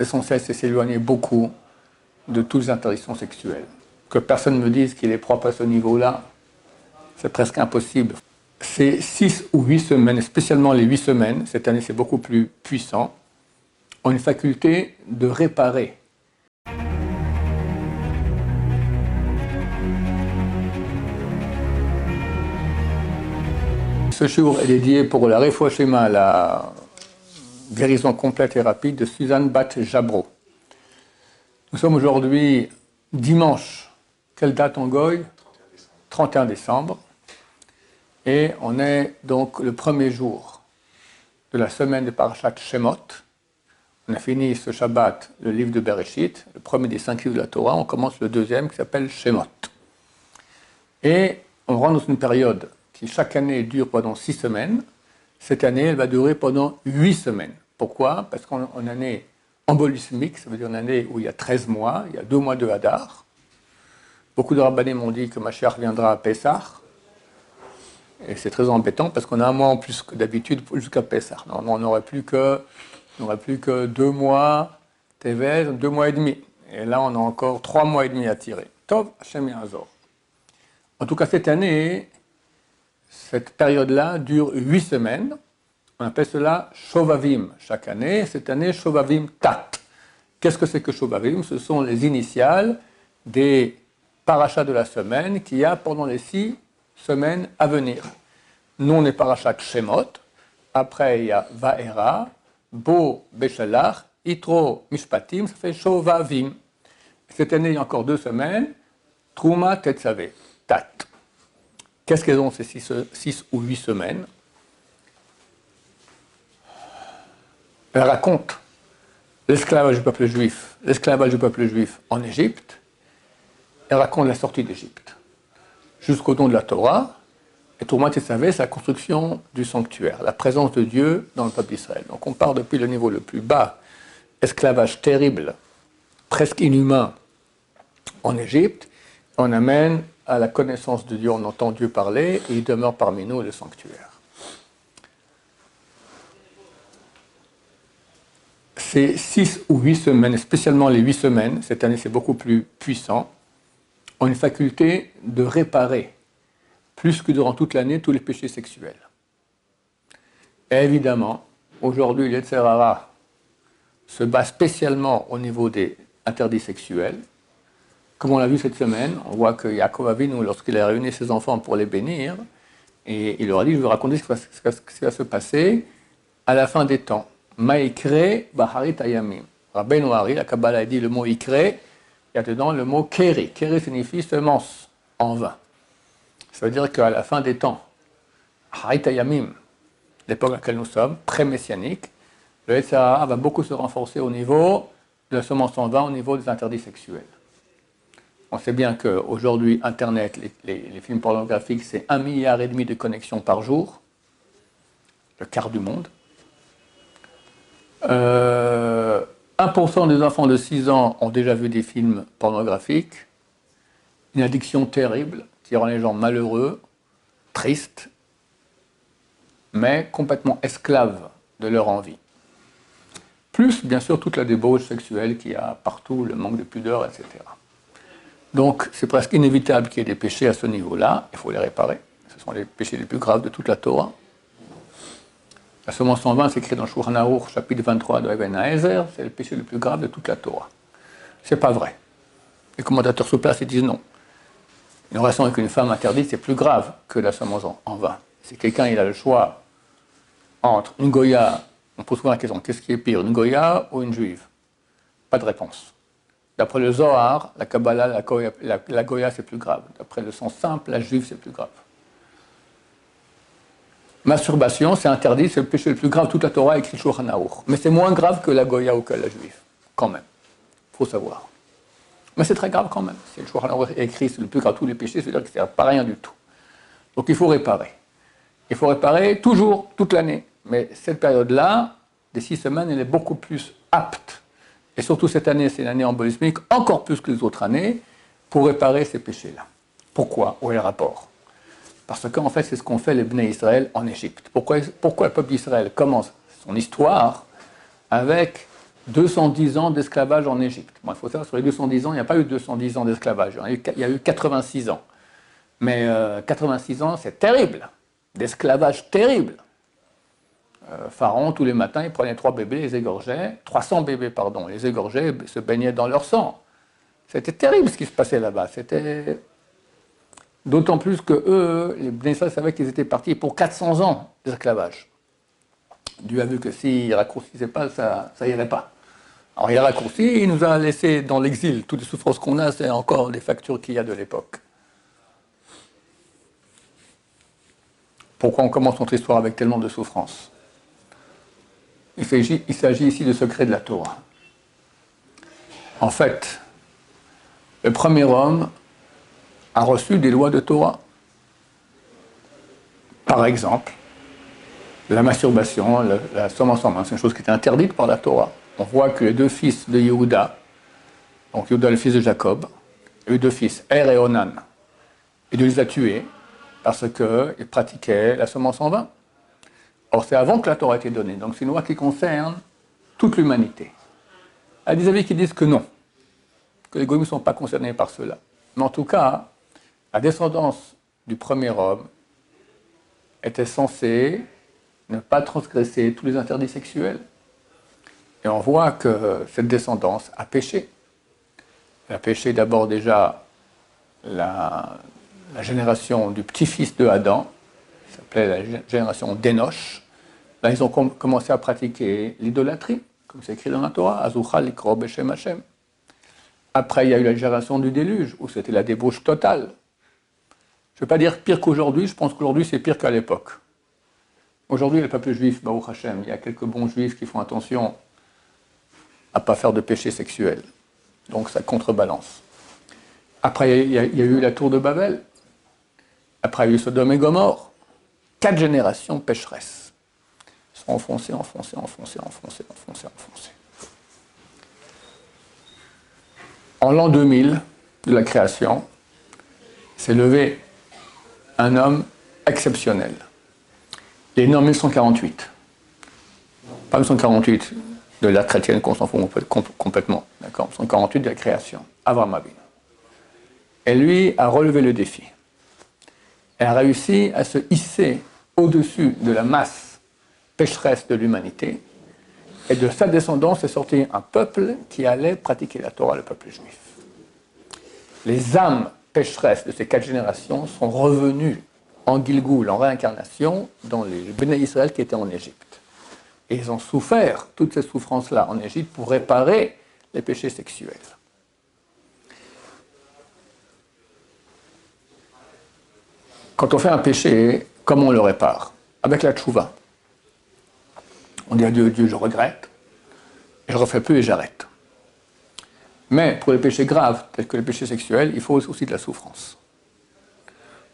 L'essentiel, c'est s'éloigner beaucoup de toutes les interdictions sexuelles. Que personne ne me dise qu'il est propre à ce niveau-là, c'est presque impossible. Ces six ou huit semaines, spécialement les huit semaines, cette année c'est beaucoup plus puissant, ont une faculté de réparer. Ce jour est dédié pour la réfouachema, la guérison complète et rapide de Suzanne Bat Jabro. Nous sommes aujourd'hui dimanche. Quelle date en Goy 31 décembre. Et on est donc le premier jour de la semaine de Parashat Shemot. On a fini ce Shabbat, le livre de Bereshit, le premier des cinq livres de la Torah. On commence le deuxième qui s'appelle Shemot. Et on rentre dans une période qui chaque année dure pendant six semaines. Cette année, elle va durer pendant huit semaines. Pourquoi? Parce une année embolismique, ça veut dire une année où il y a 13 mois, il y a deux mois de Hadar. Beaucoup de rabbinés m'ont dit que Mashiach viendra à Pessah. Et c'est très embêtant parce qu'on a un mois en plus que d'habitude jusqu'à Pessah. On n'aurait plus que, mois, Tevez, deux mois et demi. Et là, on a encore trois mois et demi à tirer. Tov, Hashem Azor. En tout cas, cette année, cette période-là dure huit semaines. On appelle cela Shovavim chaque année. Cette année, Shovavim Tat. Qu'est-ce que c'est que Shovavim? Ce sont les initiales des parachats de la semaine qu'il y a pendant les six semaines à venir. Nous, on est parachat Shemot. Après, il y a Vaera, Bo Beshalach, Itro Mishpatim, ça fait Shovavim. Cette année, il y a encore deux semaines. Truma Tetzave, Tat. Qu'est-ce qu'elles ont ces six, ou huit semaines? Elle raconte l'esclavage du peuple juif, l'esclavage du peuple juif en Égypte. Elle raconte la sortie d'Égypte jusqu'au don de la Torah. Et Tourmat savait, c'est la construction du sanctuaire, la présence de Dieu dans le peuple d'Israël. Donc on part depuis le niveau le plus bas, esclavage terrible, presque inhumain en Égypte, on amène à la connaissance de Dieu, on entend Dieu parler, et il demeure parmi nous le sanctuaire. Ces six ou huit semaines, spécialement les huit semaines, cette année c'est beaucoup plus puissant, ont une faculté de réparer, plus que durant toute l'année, tous les péchés sexuels. Évidemment, aujourd'hui, l'Etzerara se base spécialement au niveau des interdits sexuels, comme on l'a vu cette semaine, on voit que Yaakov Avinu, lorsqu'il a réuni ses enfants pour les bénir, et il leur a dit, je vais raconter ce qui va, se passer à la fin des temps. Maïkre Baharit Ayamim. Rabbeinu Hari, la Kabbalah a dit le mot Ikre, il y a dedans le mot Keri. Keri signifie semence, en vain. Ça veut dire qu'à la fin des temps, Harit Ayamim, l'époque à laquelle nous sommes, pré-messianique, le SAA va beaucoup se renforcer au niveau de la semence en vain, au niveau des interdits sexuels. On sait bien qu'aujourd'hui, Internet, les, films pornographiques, c'est un milliard et demi de connexions par jour, le quart du monde. 1% euh, des enfants de 6 ans ont déjà vu des films pornographiques. Une addiction terrible qui rend les gens malheureux, tristes, mais complètement esclaves de leur envie. Plus, bien sûr, toute la débauche sexuelle qu'il y a partout, le manque de pudeur, etc. Donc c'est presque inévitable qu'il y ait des péchés à ce niveau-là, il faut les réparer. Ce sont les péchés les plus graves de toute la Torah. La semence en vain, c'est écrit dans Shulchan chapitre 23 de Even Haezer, c'est le péché le plus grave de toute la Torah. C'est pas vrai. Les commentateurs sur place ils disent non. Une relation avec une femme interdite, c'est plus grave que la semence en vain. Si quelqu'un a le choix entre une Goya, on pose souvent la question qu'est-ce qui est pire, une Goya ou une juive? Pas de réponse. D'après le Zohar, la Kabbalah, la, Goya, c'est plus grave. D'après le sens simple, la juive, c'est plus grave. Masturbation, c'est interdit, c'est le péché le plus grave. Toute la Torah écrit Shulchan Mais c'est moins grave que la Goya ou que la juive, quand même. Il faut savoir. Mais c'est très grave quand même. Si le Shulchan est écrit, c'est le plus grave de tous les péchés, c'est-à-dire que c'est pas rien du tout. Donc il faut réparer. Il faut réparer toujours, toute l'année. Mais cette période-là, des six semaines, elle est beaucoup plus apte et surtout cette année, c'est une année embolismique, encore plus que les autres années, pour réparer ces péchés-là. Pourquoi? Où est le rapport? Parce qu'en fait, c'est ce qu'ont fait les Bnei Israël en Égypte. Pourquoi, le peuple d'Israël commence son histoire avec 210 ans d'esclavage en Égypte? Il faut savoir, sur les 210 ans, il n'y a pas eu 210 ans d'esclavage, il y a eu 86 ans. Mais 86 euh, ans, c'est terrible, d'esclavage terrible. Euh, Pharaon, tous les matins, il prenait trois bébés, les égorgeait, 300 bébés, pardon, les égorgeait, se baignaient dans leur sang. C'était terrible ce qui se passait là-bas. C'était d'autant plus que eux, les Bénéficiaires savaient qu'ils étaient partis pour 400 ans d'esclavage. Dieu a vu que s'il ne raccourcissait pas, ça n'irait pas. Alors il a raccourci, il nous a laissé dans l'exil. Toutes les souffrances qu'on a, c'est encore les factures qu'il y a de l'époque. Pourquoi on commence notre histoire avec tellement de souffrances? Il s'agit ici du secret de la Torah. En fait, le premier homme a reçu des lois de Torah. Par exemple, la masturbation, la, somme en c'est une chose qui était interdite par la Torah. On voit que les deux fils de Yehuda, donc Yehuda le fils de Jacob, les deux fils, Er et Onan, il les a tués parce qu'ils pratiquaient la semence en vin. Or, c'est avant que la Torah ait été donnée, donc c'est une loi qui concerne toute l'humanité. Il y a des avis qui disent que non, que les goyim ne sont pas concernés par cela. Mais en tout cas, la descendance du premier homme était censée ne pas transgresser tous les interdits sexuels. Et on voit que cette descendance a péché. Elle a péché d'abord déjà la génération du petit-fils de Adam, qui s'appelait la génération d'Enoch. Là, ils ont commencé à pratiquer l'idolâtrie, comme c'est écrit dans la Torah, Azucha likro Shem Hashem. Après, il y a eu la génération du déluge, où c'était la débauche totale. Je ne veux pas dire pire qu'aujourd'hui, je pense qu'aujourd'hui c'est pire qu'à l'époque. Aujourd'hui, le peuple juif, Baruch Hashem, il y a quelques bons juifs qui font attention à ne pas faire de péché sexuel. Donc ça contrebalance. Après, il y, a, il y, a, eu la tour de Babel, après, il y a eu Sodome et Gomorre. Quatre générations pécheresses. Ils sont enfoncés, enfoncés, enfoncés, enfoncés, enfoncés, enfoncés. En l'an 2000 de la création, s'est levé un homme exceptionnel. Il est né en 1948. Pas 1948 de la chrétienne qu'on s'en fout complètement, d'accord? 1948 de la création, Abin. Et lui a relevé le défi. Elle a réussi à se hisser au-dessus de la masse pécheresse de l'humanité. Et de sa descendance est sorti un peuple qui allait pratiquer la Torah, le peuple juif. Les âmes pécheresses de ces quatre générations sont revenues en Gilgoul, en réincarnation, dans les Béné Israël qui étaient en Égypte. Et ils ont souffert toutes ces souffrances-là en Égypte pour réparer les péchés sexuels. Quand on fait un péché, comment on le répare Avec la tchouva. On dit à Dieu, Dieu, je regrette, et je refais plus et j'arrête. Mais pour les péchés graves, tels que les péchés sexuels, il faut aussi de la souffrance.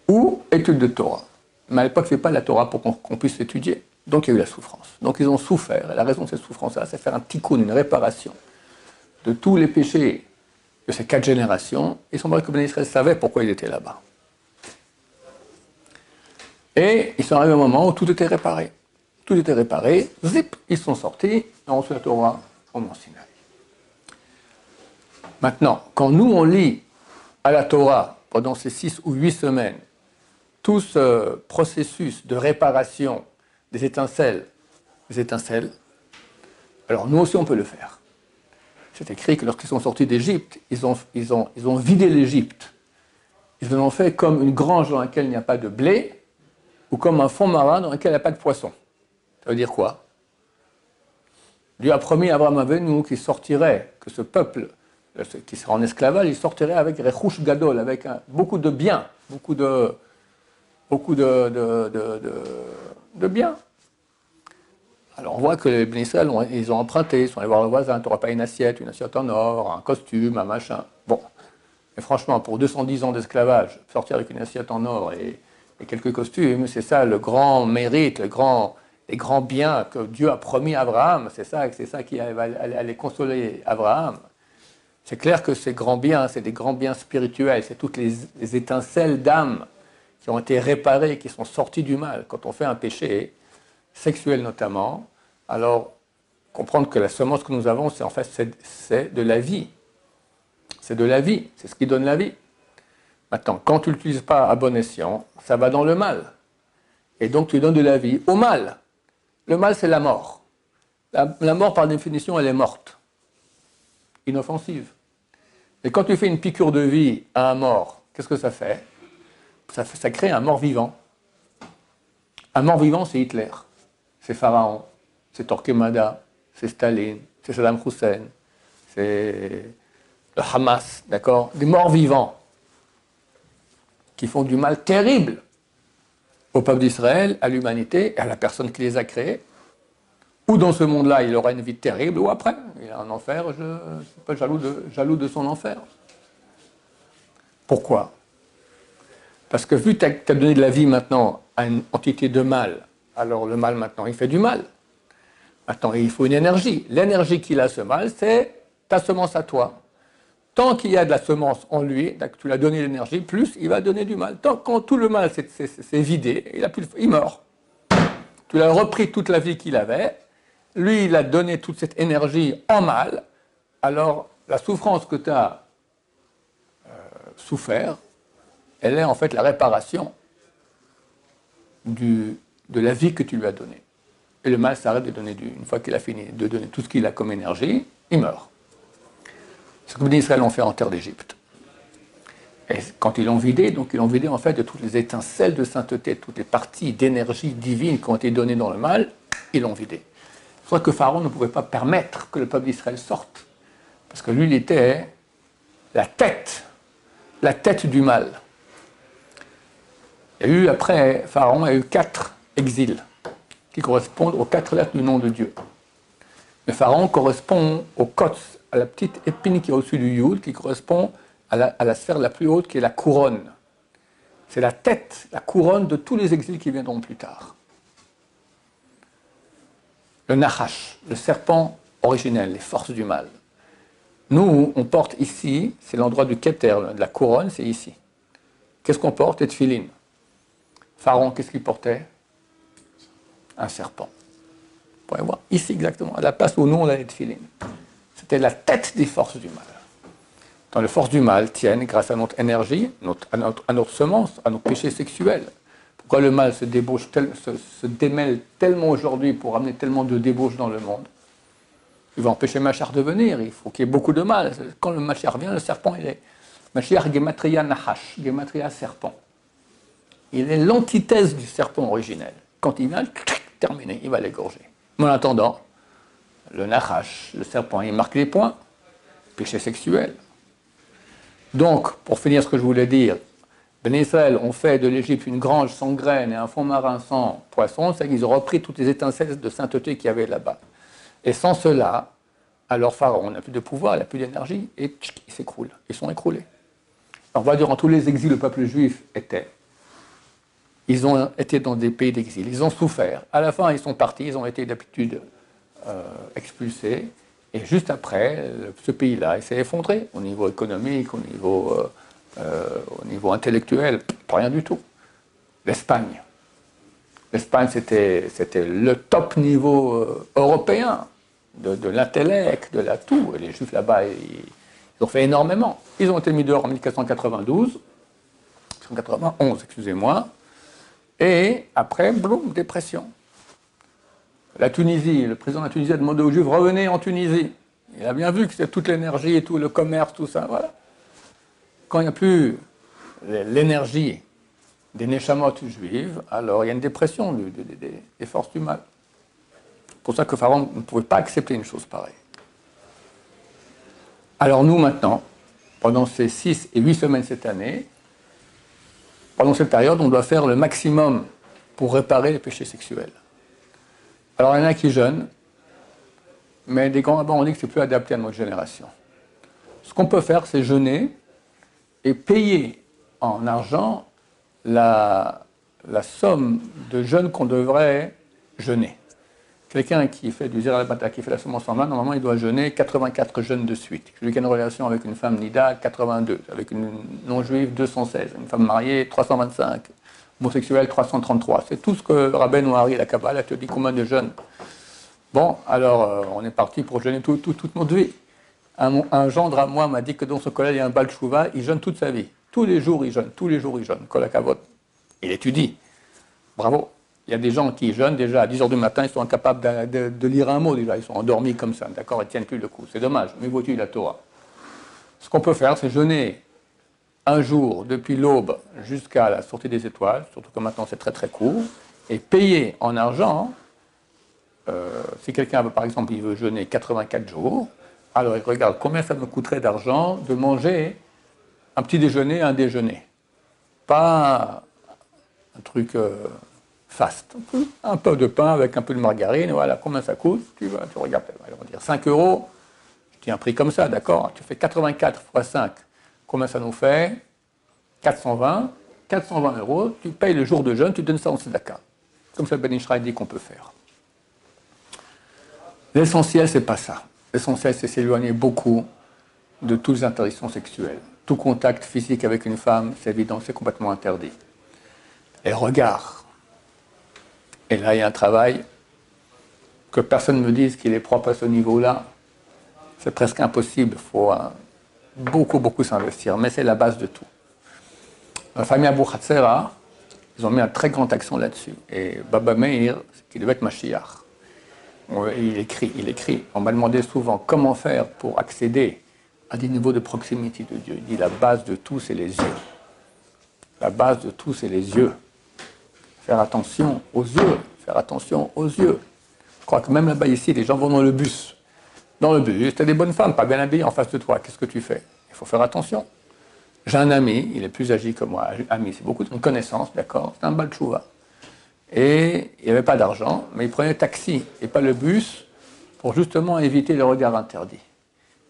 Ou étude de Torah. Mais à l'époque, ce n'est pas la Torah pour qu'on puisse l'étudier. Donc il y a eu la souffrance. Donc ils ont souffert. Et la raison de cette souffrance-là, c'est faire un tikkun, une réparation de tous les péchés de ces quatre générations. Et son que Ben Israël savait pourquoi il était là-bas. Et ils sont arrivés au moment où tout était réparé. Tout était réparé, zip, ils sont sortis, et on la Torah au Mont Sinaï. Maintenant, quand nous on lit à la Torah pendant ces six ou huit semaines tout ce processus de réparation des étincelles, des étincelles, alors nous aussi on peut le faire. C'est écrit que lorsqu'ils sont sortis d'Égypte, ils ont, ils, ont, ils ont vidé l'Égypte. Ils en ont fait comme une grange dans laquelle il n'y a pas de blé, ou comme un fond marin dans lequel il n'y a pas de poisson. Ça veut dire quoi? Dieu a promis à Abraham Avenu qu'il sortirait, que ce peuple euh, qui sera en esclavage, il sortirait avec Rechouch Gadol, avec beaucoup de biens, beaucoup de, beaucoup de, de, biens. Alors on voit que les Bénissels, ils ont emprunté, ils sont allés voir le voisin, tu n'auras pas une assiette, une assiette en or, un costume, un machin. Bon, mais franchement, pour 210 ans d'esclavage, sortir avec une assiette en or et et quelques costumes. C'est ça le grand mérite, le grand, les grands biens que Dieu a promis à Abraham. C'est ça, c'est ça qui allait consoler Abraham. C'est clair que ces grands biens, c'est des grands biens spirituels, c'est toutes les, étincelles d'âme qui ont été réparées, qui sont sorties du mal. Quand on fait un péché, sexuel notamment, alors comprendre que la semence que nous avons, c'est en fait c'est de la vie. C'est de la vie, c'est ce qui donne la vie. Maintenant, quand tu ne l'utilises pas à bon escient, ça va dans le mal. Et donc tu donnes de la vie au mal. Le mal, c'est la mort. La, mort, par définition, elle est morte. Inoffensive. Et quand tu fais une piqûre de vie à un mort, qu'est-ce que ça fait? Ça, ça crée un mort vivant. Un mort vivant, c'est Hitler, c'est Pharaon, c'est Torquemada, c'est Staline, c'est Saddam Hussein, c'est le Hamas, d'accord? Des morts vivants qui font du mal terrible au peuple d'Israël, à l'humanité à la personne qui les a créés. Ou dans ce monde-là, il aura une vie terrible, ou après, il a un enfer, je ne suis pas jaloux de, jaloux de son enfer. Pourquoi? Parce que vu que tu as donné de la vie maintenant à une entité de mal, alors le mal maintenant, il fait du mal. Maintenant, il faut une énergie. L'énergie qu'il a, ce mal, c'est ta semence à toi. Tant qu'il y a de la semence en lui, tu lui as donné l'énergie, plus il va donner du mal. Tant quand tout le mal s'est vidé, il, a plus, il meurt. Tu l'as repris toute la vie qu'il avait, lui il a donné toute cette énergie en mal, alors la souffrance que tu as euh, souffert, elle est en fait la réparation de la vie que tu lui as donnée. Et le mal s'arrête de donner du. Une fois qu'il a fini de donner tout ce qu'il a comme énergie, il meurt. Ce que les Israël ont fait en terre d'Égypte. Et quand ils l'ont vidé, donc ils l'ont vidé en fait de toutes les étincelles de sainteté, toutes les parties d'énergie divine qui ont été données dans le mal, ils l'ont vidé. C'est que Pharaon ne pouvait pas permettre que le peuple d'Israël sorte. Parce que lui, il était la tête, la tête du mal. Il y a eu, après Pharaon, il y a eu quatre exils qui correspondent aux quatre lettres du nom de Dieu. Le Pharaon correspond au Kotz, à la petite épine qui est au-dessus du Yud, qui correspond à la, sphère la plus haute, qui est la couronne. C'est la tête, la couronne de tous les exils qui viendront plus tard. Le Nahash, le serpent originel, les forces du mal. Nous, on porte ici, c'est l'endroit du Keter, de la couronne, c'est ici. Qu'est-ce qu'on porte? Et Tfilin. Pharaon, qu'est-ce qu'il portait? Un serpent. Vous pouvez voir, ici exactement, à la place où nous on a les Tfilin. C'était la tête des forces du mal. Dans les forces du mal tiennent, grâce à notre énergie, à, notre, semence, à nos péchés sexuels. Pourquoi le mal se, débauche se, démêle tellement aujourd'hui pour amener tellement de débauche dans le monde? Il va empêcher Machar de venir, il faut qu'il y ait beaucoup de mal. Quand le Machar vient, le serpent, il est. Machar Gematria Nahash, Gematria serpent. Il est l'antithèse du serpent originel. Quand il vient, terminé, il va l'égorger. Mais en attendant, le Nachash, le serpent, il marque les points. Péché sexuel. Donc, pour finir ce que je voulais dire, Ben Israël ont fait de l'Égypte une grange sans graines et un fond marin sans poissons, c'est qu'ils ont repris toutes les étincelles de sainteté qu'il y avait là-bas. Et sans cela, alors Pharaon n'a plus de pouvoir, il n'a plus d'énergie, et il s'écroule. Ils sont écroulés. Alors, on va durant tous les exils, le peuple juif était. Ils ont été dans des pays d'exil, ils ont souffert. À la fin, ils sont partis, ils ont été d'habitude euh, expulsé. Et juste après, ce pays-là s'est effondré au niveau économique, au niveau, euh, euh, au niveau intellectuel, pas rien du tout. L'Espagne. L'Espagne, c'était, le top niveau européen de, l'intellect, de la tout. Et les Juifs là-bas, ils, ont fait énormément. Ils ont été mis dehors en 1492, 1991, excusez-moi. Et après, boum, dépression. La Tunisie, le président de la Tunisie a demandé aux Juifs revenez en Tunisie. Il a bien vu que c'était toute l'énergie et tout le commerce, tout ça. Quand il n'y a plus l'énergie des neshamotes juives, alors il y a une dépression des, forces du mal. C'est pour ça que Pharaon ne pouvait pas accepter une chose pareille. Alors nous maintenant, pendant ces six et huit semaines cette année, pendant cette période, on doit faire le maximum pour réparer les péchés sexuels. Alors il y en a qui jeûnent, mais des grands rabbins ont dit que c'est plus adapté à notre génération. Ce qu'on peut faire, c'est jeûner et payer en argent la, somme de jeûne qu'on devrait jeûner. Quelqu'un qui fait du bata, qui fait la semence en main, normalement il doit jeûner 84 jeûnes de suite. Celui qui a une relation avec une femme nida, 82. Avec une non-juive, 216. Une femme mariée, 325 homosexuel 333. C'est tout ce que Rabben Ouari, la Kabbalah, te dit combien de jeunes Bon, alors euh, on est parti pour jeûner toute notre vie. Un, gendre à moi m'a dit que dans son collège, il y a un bal chouva, il jeûne toute sa vie. Tous les jours, il jeûne, tous les jours, il jeûne. Kolakavot. Il étudie. Bravo. Il y a des gens qui jeûnent déjà à 10 h du matin, ils sont incapables de, lire un mot déjà, ils sont endormis comme ça, d'accord, ils ne tiennent plus le coup. C'est dommage, mais vous la Torah? Ce qu'on peut faire, c'est jeûner un jour depuis l'aube jusqu'à la sortie des étoiles, surtout que maintenant c'est très très court, et payer en argent, euh, si quelqu'un, par exemple, il veut jeûner 84 jours, alors il regarde combien ça me coûterait d'argent de manger un petit déjeuner, un déjeuner. Pas un truc euh, fast. Un peu de pain avec un peu de margarine, voilà, combien ça coûte Tu, vas, tu regardes, on va dire 5 euros, je dis un prix comme ça, d'accord Tu fais 84 fois 5, combien ça nous fait? 420. 420 euros, tu payes le jour de jeûne, tu donnes ça en tzedaka. Comme ça, Ben Ishraï dit qu'on peut faire. L'essentiel, c'est pas ça. L'essentiel, c'est s'éloigner beaucoup de toutes les interdictions sexuelles. Tout contact physique avec une femme, c'est évident, c'est complètement interdit. Et le regard. Et là, il y a un travail que personne ne me dise qu'il est propre à ce niveau-là. C'est presque impossible. Il faut euh, beaucoup, beaucoup s'investir. Mais c'est la base de tout. La famille Abu Khatsera, ils ont mis un très grand accent là-dessus. Et Baba Meir, qui devait être Mashiach, il écrit, il écrit. On m'a demandé souvent comment faire pour accéder à des niveaux de proximité de Dieu. Il dit la base de tout, c'est les yeux. La base de tout, c'est les yeux. Faire attention aux yeux. Faire attention aux yeux. Je crois que même là-bas, ici, les gens vont dans le bus. Dans le bus, tu as des bonnes femmes, pas bien habillées en face de toi. Qu'est-ce que tu fais? Il faut faire attention. J'ai un ami, il est plus âgé que moi. Ami, c'est beaucoup de connaissance, d'accord? C'est un balchouva. Et il n'y avait pas d'argent, mais il prenait le taxi et pas le bus pour justement éviter le regard interdit.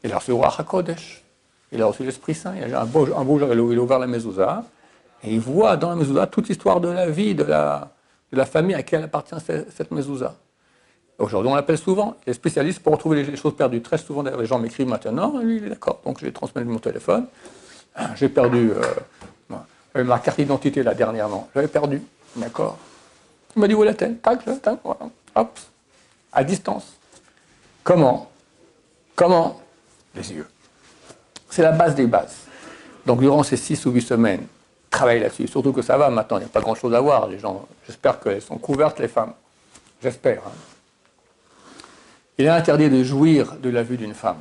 Il a reçu le roi HaKodesh, il a reçu l'Esprit Saint, il a un beau jour, il a ouvert la mezouza, et il voit dans la mezouza toute l'histoire de la vie, de la, famille à laquelle appartient cette, mezouza. Aujourd'hui, on l'appelle souvent les spécialistes pour retrouver les choses perdues. Très souvent, les gens m'écrivent maintenant, lui, il est d'accord. Donc, j'ai transmis mon téléphone. J'ai perdu euh, ma carte d'identité là dernièrement. J'avais perdu, d'accord il m'a dit où est la tête? Tac, tac, hop, à distance. Comment? Comment? Les yeux. C'est la base des bases. Donc durant ces six ou huit semaines, travaille là-dessus. Surtout que ça va maintenant, il n'y a pas grand-chose à voir. Les gens, j'espère qu'elles sont couvertes, les femmes. J'espère. Hein. Il est interdit de jouir de la vue d'une femme.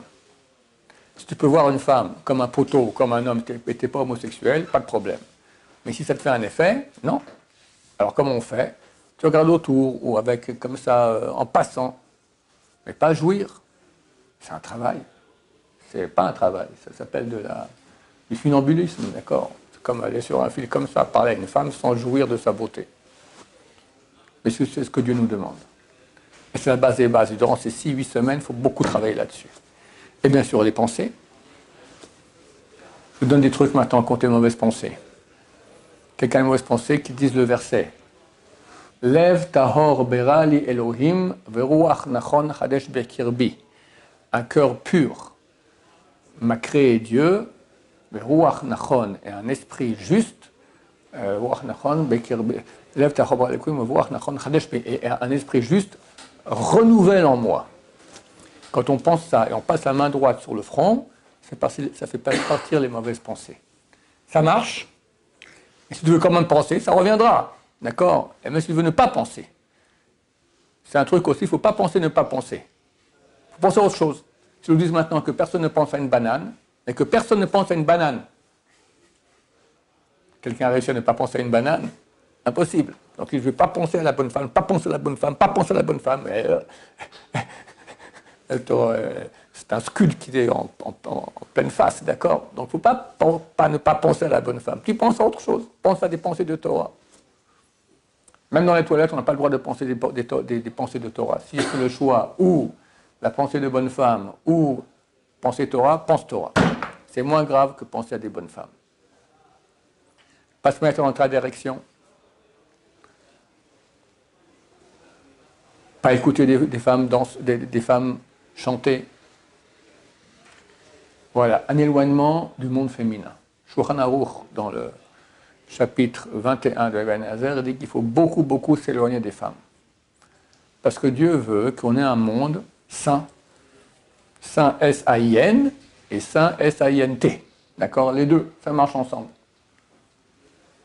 Si tu peux voir une femme comme un poteau, comme un homme, tu n'es pas homosexuel, pas de problème. Mais si ça te fait un effet, non. Alors comment on fait? Tu regardes autour ou avec comme ça euh, en passant, mais pas jouir. C'est un travail. C'est pas un travail, ça s'appelle du funambulisme, d'accord? Comme aller sur un fil comme ça, parler à une femme sans jouir de sa beauté. Mais c'est ce que Dieu nous demande. Et c'est la base des bases. durant ces 6-8 semaines, il faut beaucoup travailler là-dessus. Et bien sûr, les pensées. Je vous donne des trucs maintenant contre les mauvaises pensées. Quelqu'un a une mauvaise pensée qui dise le verset Lev tahor berali Elohim veruach nachon chadesh bekirbi. Un cœur pur m'a créé Dieu, nachon, et un esprit juste, nachon chadesh et un esprit juste renouvelle en moi. Quand on pense ça et on passe la main droite sur le front, ça fait partir les mauvaises pensées. Ça marche. Et si tu veux quand même penser, ça reviendra. D'accord? Et même s'il veut ne pas penser. C'est un truc aussi, il ne faut pas penser, ne pas penser. Il faut penser à autre chose. Si nous disent maintenant que personne ne pense à une banane, et que personne ne pense à une banane, quelqu'un a réussi à ne pas penser à une banane Impossible. Donc il ne veut pas penser à la bonne femme, pas penser à la bonne femme, pas penser à la bonne femme. Euh, euh, c'est un scud qui est en, pleine face, d'accord? Donc il ne faut pas, ne pas penser à la bonne femme. Tu penses à autre chose. Pense à des pensées de Torah. Même dans les toilettes, on n'a pas le droit de penser des, pensées de Torah. Si c'est le choix ou la pensée de bonne femme ou penser Torah, pense Torah. C'est moins grave que penser à des bonnes femmes. Pas se mettre dans ta direction. Pas écouter des, femmes, chanter. Voilà, un éloignement du monde féminin. Shulchan dans le chapitre 21 de Ibn Hazer dit qu'il faut beaucoup, beaucoup s'éloigner des femmes. Parce que Dieu veut qu'on ait un monde saint. Saint S-A-I-N et saint S-A-I-N-T. D'accord Les deux, ça marche ensemble.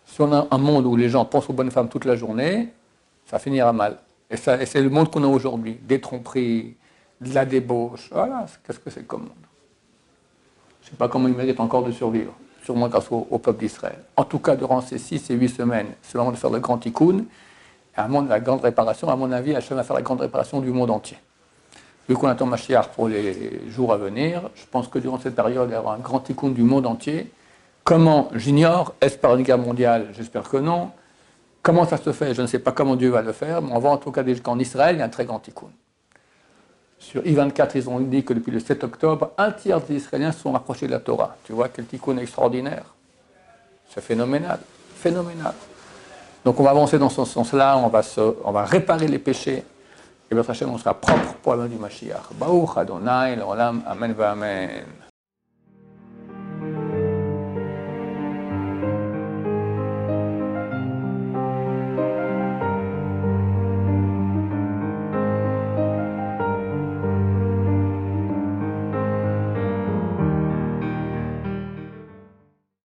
Si on a un monde où les gens pensent aux bonnes femmes toute la journée, ça finira mal. Et, c'est le monde qu'on a aujourd'hui. Des tromperies, de la débauche. Voilà, qu'est-ce que c'est comme monde? Je ne sais pas comment il mérite encore de survivre, sûrement grâce au, peuple d'Israël. En tout cas, durant ces six et huit semaines, c'est le moment de faire le grand tikkun, un moment de la grande réparation. À mon avis, Hachem va faire la grande réparation du monde entier. Vu qu'on attend Mashiach pour les jours à venir, je pense que durant cette période, il y aura un grand tikkun du monde entier. Comment J'ignore. Est-ce par une guerre mondiale? J'espère que non. Comment ça se fait? Je ne sais pas comment Dieu va le faire, mais on voit en tout cas qu'en Israël, il y a un très grand tikkun. Sur I-24, ils ont dit que depuis le 7 octobre, un tiers des Israéliens sont rapprochés de la Torah. Tu vois quel tikkun extraordinaire. C'est phénoménal. Phénoménal. Donc on va avancer dans ce sens-là, on, va on va réparer les péchés, et votre Hachem, on sera propre pour la main du Mashiach. Baruch